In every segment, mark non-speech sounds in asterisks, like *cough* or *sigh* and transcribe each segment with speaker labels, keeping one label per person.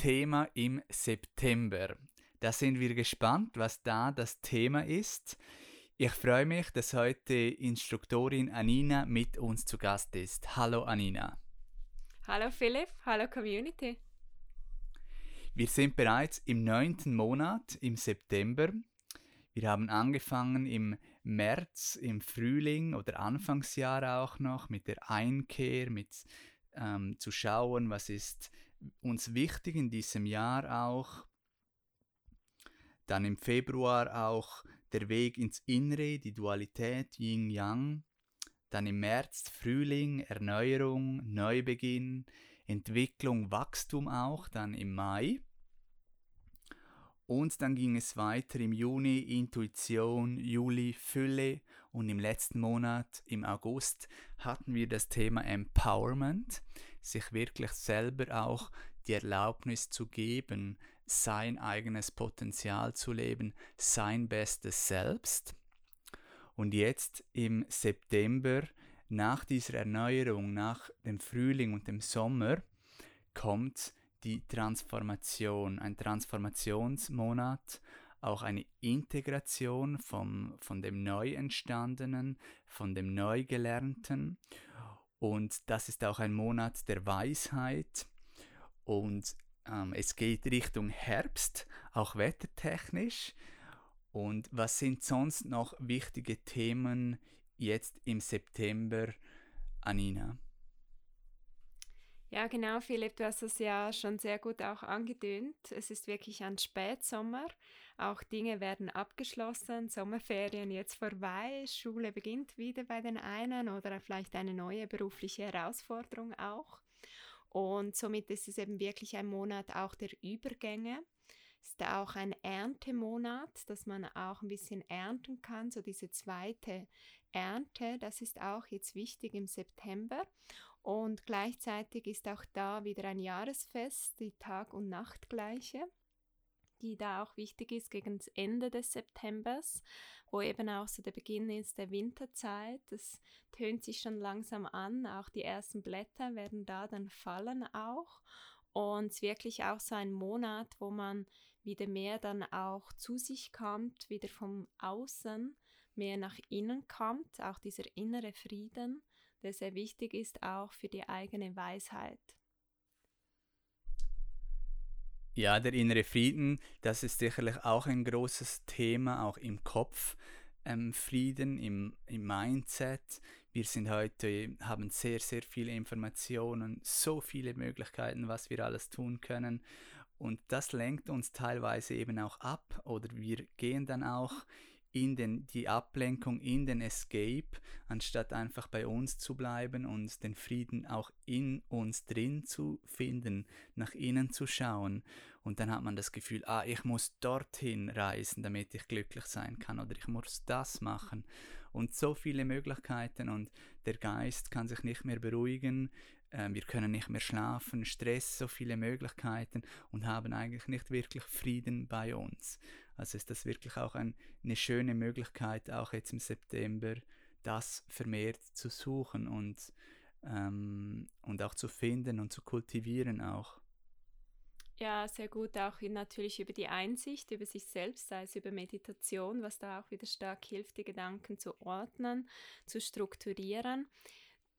Speaker 1: Thema im September. Da sind wir gespannt, was da das Thema ist. Ich freue mich, dass heute Instruktorin Anina mit uns zu Gast ist. Hallo Anina.
Speaker 2: Hallo Philipp, hallo Community.
Speaker 1: Wir sind bereits im neunten Monat, im September. Wir haben angefangen im März, im Frühling oder Anfangsjahr auch noch mit der Einkehr, mit ähm, zu schauen, was ist uns wichtig in diesem Jahr auch. Dann im Februar auch der Weg ins Innere, die Dualität Yin-Yang. Dann im März Frühling, Erneuerung, Neubeginn, Entwicklung, Wachstum auch. Dann im Mai. Und dann ging es weiter im Juni Intuition, Juli Fülle und im letzten Monat, im August, hatten wir das Thema Empowerment sich wirklich selber auch die Erlaubnis zu geben, sein eigenes Potenzial zu leben, sein bestes Selbst. Und jetzt im September, nach dieser Erneuerung, nach dem Frühling und dem Sommer, kommt die Transformation, ein Transformationsmonat, auch eine Integration vom, von dem Neuentstandenen, von dem Neugelernten. Und das ist auch ein Monat der Weisheit. Und ähm, es geht Richtung Herbst, auch wettertechnisch. Und was sind sonst noch wichtige Themen jetzt im September, Anina?
Speaker 2: Ja, genau, Philipp, du hast es ja schon sehr gut auch angedönt. Es ist wirklich ein Spätsommer. Auch Dinge werden abgeschlossen, Sommerferien jetzt vorbei, Schule beginnt wieder bei den einen oder vielleicht eine neue berufliche Herausforderung auch. Und somit ist es eben wirklich ein Monat auch der Übergänge. Ist auch ein Erntemonat, dass man auch ein bisschen ernten kann, so diese zweite Ernte, das ist auch jetzt wichtig im September. Und gleichzeitig ist auch da wieder ein Jahresfest, die Tag- und Nachtgleiche, die da auch wichtig ist gegen das Ende des Septembers, wo eben auch so der Beginn ist der Winterzeit. Das tönt sich schon langsam an, auch die ersten Blätter werden da dann fallen auch. Und es ist wirklich auch so ein Monat, wo man wieder mehr dann auch zu sich kommt, wieder vom Außen mehr nach innen kommt, auch dieser innere Frieden der sehr wichtig ist auch für die eigene Weisheit.
Speaker 1: Ja, der innere Frieden, das ist sicherlich auch ein großes Thema, auch im Kopf. Ähm, Frieden im, im Mindset. Wir sind heute, haben sehr, sehr viele Informationen, so viele Möglichkeiten, was wir alles tun können. Und das lenkt uns teilweise eben auch ab oder wir gehen dann auch in den, die Ablenkung, in den Escape, anstatt einfach bei uns zu bleiben und den Frieden auch in uns drin zu finden, nach innen zu schauen. Und dann hat man das Gefühl, ah, ich muss dorthin reisen, damit ich glücklich sein kann oder ich muss das machen. Und so viele Möglichkeiten und der Geist kann sich nicht mehr beruhigen, wir können nicht mehr schlafen, Stress, so viele Möglichkeiten und haben eigentlich nicht wirklich Frieden bei uns. Also ist das wirklich auch ein, eine schöne Möglichkeit, auch jetzt im September, das vermehrt zu suchen und, ähm, und auch zu finden und zu kultivieren auch.
Speaker 2: Ja, sehr gut, auch natürlich über die Einsicht, über sich selbst, sei es über Meditation, was da auch wieder stark hilft, die Gedanken zu ordnen, zu strukturieren.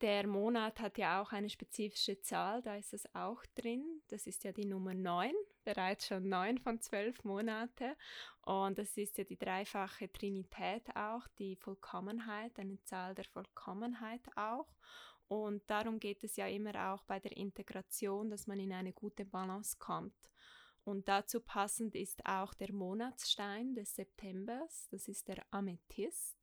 Speaker 2: Der Monat hat ja auch eine spezifische Zahl, da ist es auch drin. Das ist ja die Nummer 9, bereits schon 9 von 12 Monate. Und das ist ja die dreifache Trinität auch, die Vollkommenheit, eine Zahl der Vollkommenheit auch. Und darum geht es ja immer auch bei der Integration, dass man in eine gute Balance kommt. Und dazu passend ist auch der Monatsstein des Septembers, das ist der Amethyst.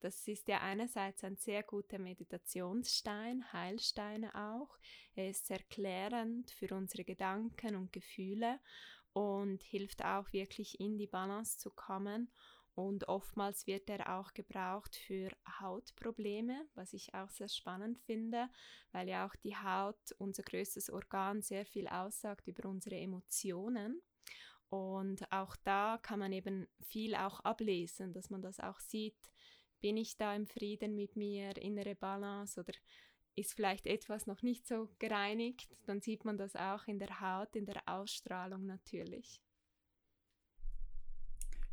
Speaker 2: Das ist ja einerseits ein sehr guter Meditationsstein, Heilsteine auch. Er ist erklärend für unsere Gedanken und Gefühle und hilft auch wirklich in die Balance zu kommen. Und oftmals wird er auch gebraucht für Hautprobleme, was ich auch sehr spannend finde, weil ja auch die Haut, unser größtes Organ, sehr viel aussagt über unsere Emotionen. Und auch da kann man eben viel auch ablesen, dass man das auch sieht, bin ich da im Frieden mit mir, innere Balance oder ist vielleicht etwas noch nicht so gereinigt, dann sieht man das auch in der Haut, in der Ausstrahlung natürlich.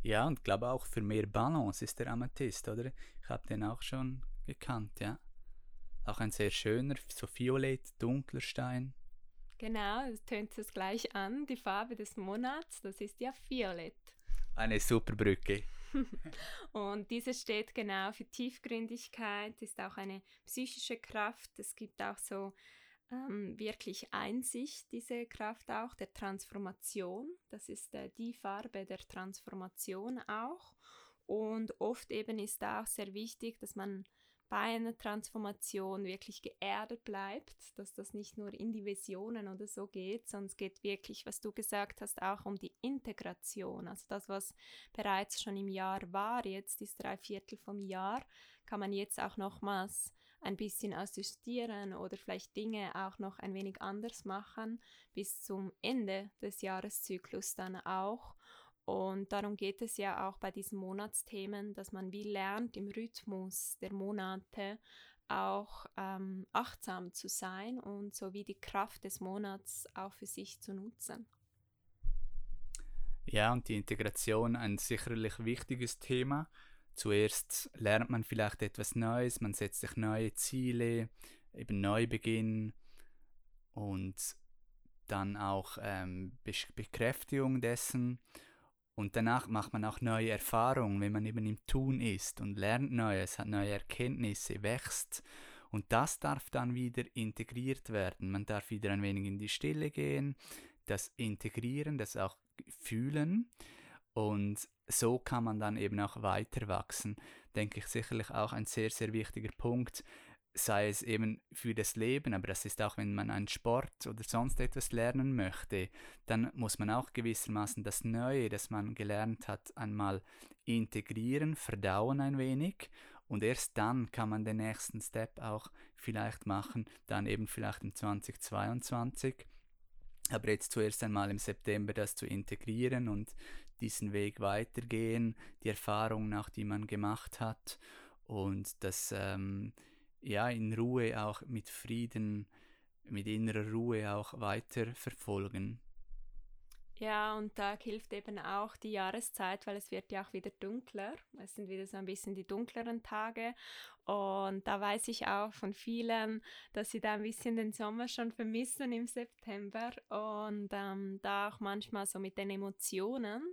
Speaker 1: Ja, und glaube auch für mehr Balance ist der Amethyst, oder? Ich habe den auch schon gekannt, ja. Auch ein sehr schöner, so violett, dunkler Stein.
Speaker 2: Genau, das tönt es gleich an. Die Farbe des Monats, das ist ja violett.
Speaker 1: Eine super Brücke.
Speaker 2: Und diese steht genau für Tiefgründigkeit, ist auch eine psychische Kraft. Es gibt auch so ähm, wirklich Einsicht, diese Kraft auch der Transformation. Das ist äh, die Farbe der Transformation auch. Und oft eben ist da auch sehr wichtig, dass man bei einer Transformation wirklich geerdet bleibt, dass das nicht nur in die Visionen oder so geht, sondern es geht wirklich, was du gesagt hast, auch um die Integration. Also das, was bereits schon im Jahr war, jetzt ist drei Viertel vom Jahr, kann man jetzt auch nochmals ein bisschen assistieren oder vielleicht Dinge auch noch ein wenig anders machen, bis zum Ende des Jahreszyklus dann auch. Und darum geht es ja auch bei diesen Monatsthemen, dass man wie lernt, im Rhythmus der Monate auch ähm, achtsam zu sein und so wie die Kraft des Monats auch für sich zu nutzen.
Speaker 1: Ja, und die Integration ein sicherlich wichtiges Thema. Zuerst lernt man vielleicht etwas Neues, man setzt sich neue Ziele, eben Neubeginn und dann auch ähm, Bekräftigung dessen und danach macht man auch neue Erfahrungen, wenn man eben im Tun ist und lernt Neues, hat neue Erkenntnisse, wächst. Und das darf dann wieder integriert werden. Man darf wieder ein wenig in die Stille gehen, das integrieren, das auch fühlen. Und so kann man dann eben auch weiter wachsen. Denke ich sicherlich auch ein sehr, sehr wichtiger Punkt, sei es eben für das Leben, aber das ist auch, wenn man einen Sport oder sonst etwas lernen möchte, dann muss man auch gewissermaßen das Neue, das man gelernt hat, einmal integrieren, verdauen ein wenig und erst dann kann man den nächsten Step auch vielleicht machen, dann eben vielleicht im 2022. Aber jetzt zuerst einmal im September das zu integrieren und diesen Weg weitergehen, die Erfahrungen auch, die man gemacht hat und das ähm, ja, in Ruhe auch mit Frieden, mit innerer Ruhe auch weiter verfolgen.
Speaker 2: Ja, und da hilft eben auch die Jahreszeit, weil es wird ja auch wieder dunkler. Es sind wieder so ein bisschen die dunkleren Tage. Und da weiß ich auch von vielen, dass sie da ein bisschen den Sommer schon vermissen im September und ähm, da auch manchmal so mit den Emotionen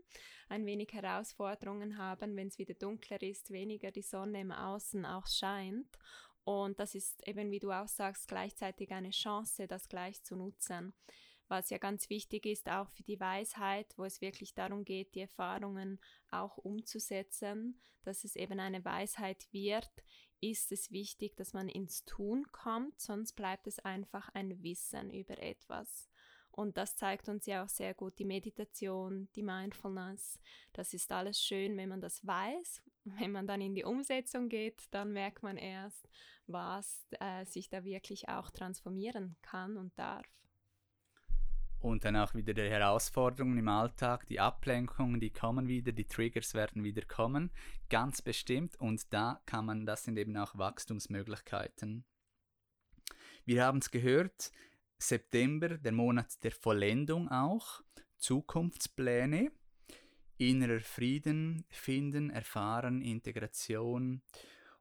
Speaker 2: ein wenig Herausforderungen haben, wenn es wieder dunkler ist, weniger die Sonne im Außen auch scheint. Und das ist eben, wie du auch sagst, gleichzeitig eine Chance, das gleich zu nutzen. Was ja ganz wichtig ist, auch für die Weisheit, wo es wirklich darum geht, die Erfahrungen auch umzusetzen, dass es eben eine Weisheit wird, ist es wichtig, dass man ins Tun kommt, sonst bleibt es einfach ein Wissen über etwas. Und das zeigt uns ja auch sehr gut die Meditation, die Mindfulness. Das ist alles schön, wenn man das weiß. Wenn man dann in die Umsetzung geht, dann merkt man erst, was äh, sich da wirklich auch transformieren kann und darf.
Speaker 1: Und dann auch wieder die Herausforderungen im Alltag, die Ablenkungen, die kommen wieder, die Triggers werden wieder kommen, ganz bestimmt. Und da kann man, das sind eben auch Wachstumsmöglichkeiten. Wir haben es gehört, September, der Monat der Vollendung auch, Zukunftspläne, innerer Frieden finden, erfahren, Integration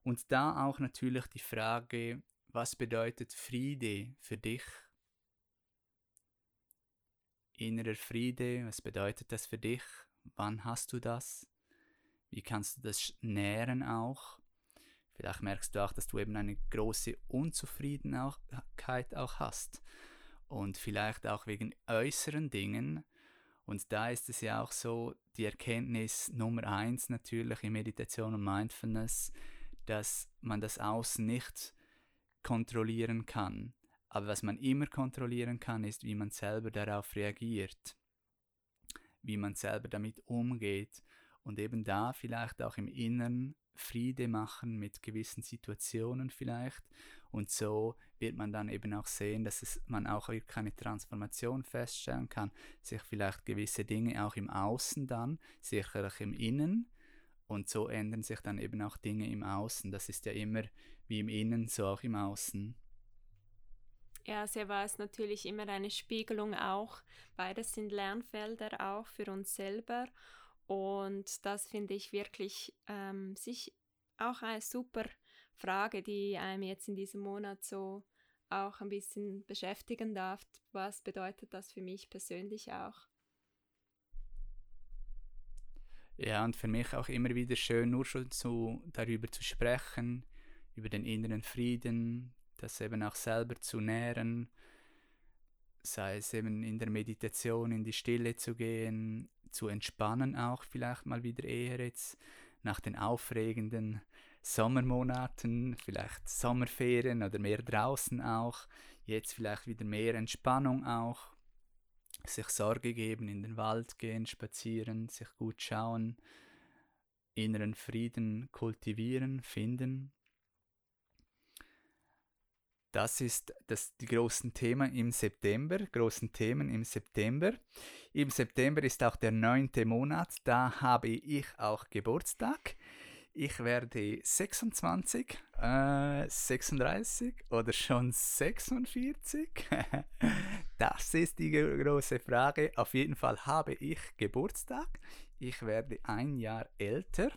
Speaker 1: und da auch natürlich die Frage, was bedeutet Friede für dich? Innerer Friede, was bedeutet das für dich? Wann hast du das? Wie kannst du das nähren auch? Vielleicht merkst du auch, dass du eben eine große Unzufriedenheit auch hast. Und vielleicht auch wegen äußeren Dingen. Und da ist es ja auch so, die Erkenntnis Nummer eins natürlich in Meditation und Mindfulness, dass man das Außen nicht kontrollieren kann. Aber was man immer kontrollieren kann, ist, wie man selber darauf reagiert. wie man selber damit umgeht und eben da vielleicht auch im Inneren Friede machen mit gewissen Situationen vielleicht und so wird man dann eben auch sehen, dass es, man auch keine Transformation feststellen kann, sich vielleicht gewisse Dinge auch im Außen dann, sicherlich im Innen und so ändern sich dann eben auch Dinge im Außen. Das ist ja immer wie im Innen, so auch im Außen.
Speaker 2: Ja, sehr war es natürlich immer eine Spiegelung auch. Beides sind Lernfelder auch für uns selber. Und das finde ich wirklich ähm, sich auch eine super Frage, die einem jetzt in diesem Monat so auch ein bisschen beschäftigen darf. Was bedeutet das für mich persönlich auch?
Speaker 1: Ja, und für mich auch immer wieder schön, nur schon zu, darüber zu sprechen, über den inneren Frieden, das eben auch selber zu nähren, sei es eben in der Meditation in die Stille zu gehen, zu entspannen auch vielleicht mal wieder eher jetzt nach den aufregenden Sommermonaten, vielleicht Sommerferien oder mehr draußen auch, jetzt vielleicht wieder mehr Entspannung auch, sich Sorge geben, in den Wald gehen, spazieren, sich gut schauen, inneren Frieden kultivieren, finden das ist das, die großen Themen im September, großen Themen im September. Im September ist auch der neunte Monat, da habe ich auch Geburtstag. Ich werde 26, äh, 36 oder schon 46. *laughs* das ist die große Frage. Auf jeden Fall habe ich Geburtstag. Ich werde ein Jahr älter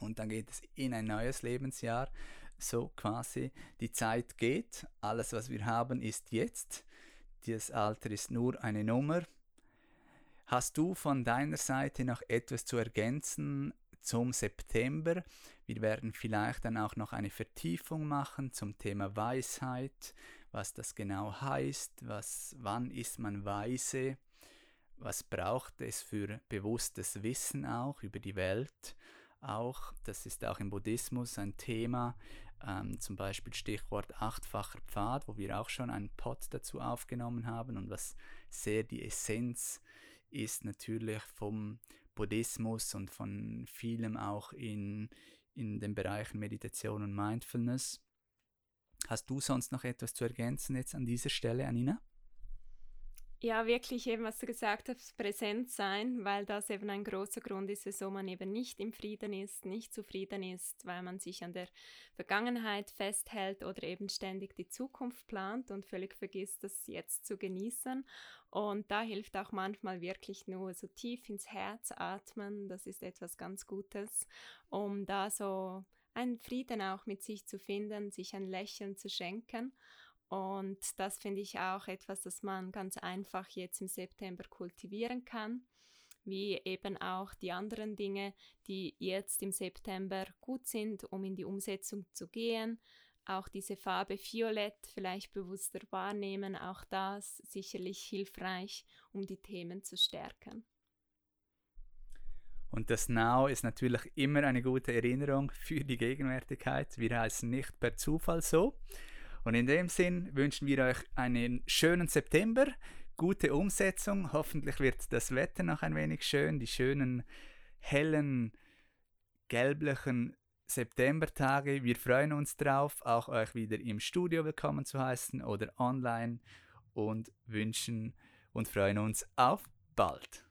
Speaker 1: und dann geht es in ein neues Lebensjahr so quasi die Zeit geht, alles was wir haben ist jetzt, das Alter ist nur eine Nummer. Hast du von deiner Seite noch etwas zu ergänzen zum September? Wir werden vielleicht dann auch noch eine Vertiefung machen zum Thema Weisheit, was das genau heißt, was, wann ist man weise, was braucht es für bewusstes Wissen auch über die Welt auch, das ist auch im Buddhismus ein Thema, ähm, zum Beispiel Stichwort achtfacher Pfad, wo wir auch schon einen Pod dazu aufgenommen haben und was sehr die Essenz ist natürlich vom Buddhismus und von vielem auch in, in den Bereichen Meditation und Mindfulness. Hast du sonst noch etwas zu ergänzen jetzt an dieser Stelle, Anina?
Speaker 2: Ja, wirklich eben, was du gesagt hast, präsent sein, weil das eben ein großer Grund ist, wieso man eben nicht im Frieden ist, nicht zufrieden ist, weil man sich an der Vergangenheit festhält oder eben ständig die Zukunft plant und völlig vergisst, das jetzt zu genießen. Und da hilft auch manchmal wirklich nur so tief ins Herz atmen, das ist etwas ganz Gutes, um da so einen Frieden auch mit sich zu finden, sich ein Lächeln zu schenken. Und das finde ich auch etwas, das man ganz einfach jetzt im September kultivieren kann, wie eben auch die anderen Dinge, die jetzt im September gut sind, um in die Umsetzung zu gehen. Auch diese Farbe Violett vielleicht bewusster wahrnehmen, auch das sicherlich hilfreich, um die Themen zu stärken.
Speaker 1: Und das Now ist natürlich immer eine gute Erinnerung für die Gegenwärtigkeit. Wir heißen nicht per Zufall so. Und in dem Sinn wünschen wir euch einen schönen September, gute Umsetzung. Hoffentlich wird das Wetter noch ein wenig schön, die schönen hellen gelblichen Septembertage. Wir freuen uns drauf, auch euch wieder im Studio willkommen zu heißen oder online und wünschen und freuen uns auf bald.